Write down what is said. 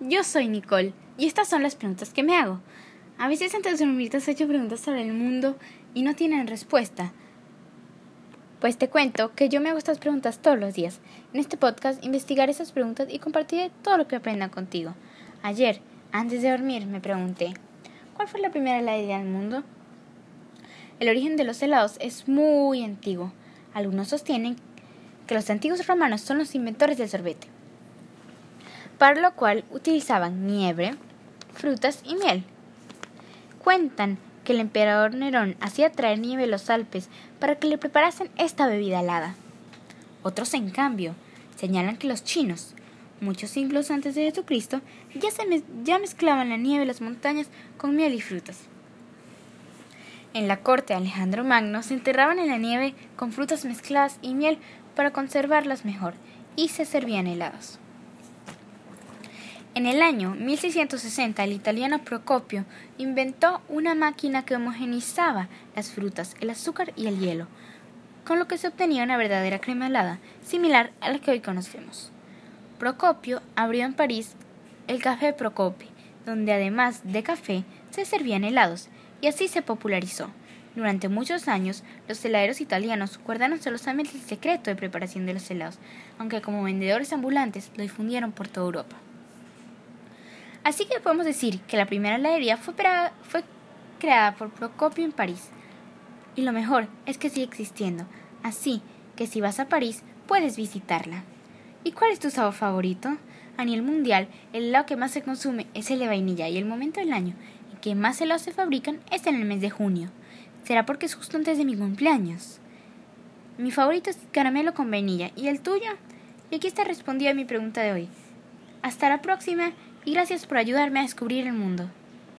yo soy Nicole y estas son las preguntas que me hago. A veces antes de dormir te has hecho preguntas sobre el mundo y no tienen respuesta. Pues te cuento que yo me hago estas preguntas todos los días. En este podcast investigaré esas preguntas y compartiré todo lo que aprenda contigo. Ayer, antes de dormir, me pregunté, ¿cuál fue la primera heladería del mundo? El origen de los helados es muy antiguo. Algunos sostienen que los antiguos romanos son los inventores del sorbete para lo cual utilizaban nieve, frutas y miel. Cuentan que el emperador Nerón hacía traer nieve a los Alpes para que le preparasen esta bebida helada. Otros, en cambio, señalan que los chinos, muchos siglos antes de Jesucristo, ya, mezclaban la nieve de las montañas con miel y frutas. En la corte de Alejandro Magno se enterraban en la nieve con frutas mezcladas y miel para conservarlas mejor y se servían helados. En el año 1660 el italiano Procopio inventó una máquina que homogenizaba las frutas, el azúcar y el hielo, con lo que se obtenía una verdadera crema helada, similar a la que hoy conocemos. Procopio abrió en París el Café Procopio, donde además de café se servían helados, y así se popularizó. Durante muchos años, los heladeros italianos guardaron celosamente el secreto de preparación de los helados, aunque como vendedores ambulantes lo difundieron por toda Europa. Así que podemos decir que la primera heladería fue, creada por Procopio en París. Y lo mejor es que sigue existiendo, así que si vas a París puedes visitarla. ¿Y cuál es tu sabor favorito? A nivel mundial, el helado que más se consume es el de vainilla y el momento del año en que más helados se fabrican es en el mes de junio. ¿Será porque es justo antes de mi cumpleaños? Mi favorito es caramelo con vainilla. ¿Y el tuyo? Y aquí está respondida mi pregunta de hoy. Hasta la próxima y gracias por ayudarme a descubrir el mundo.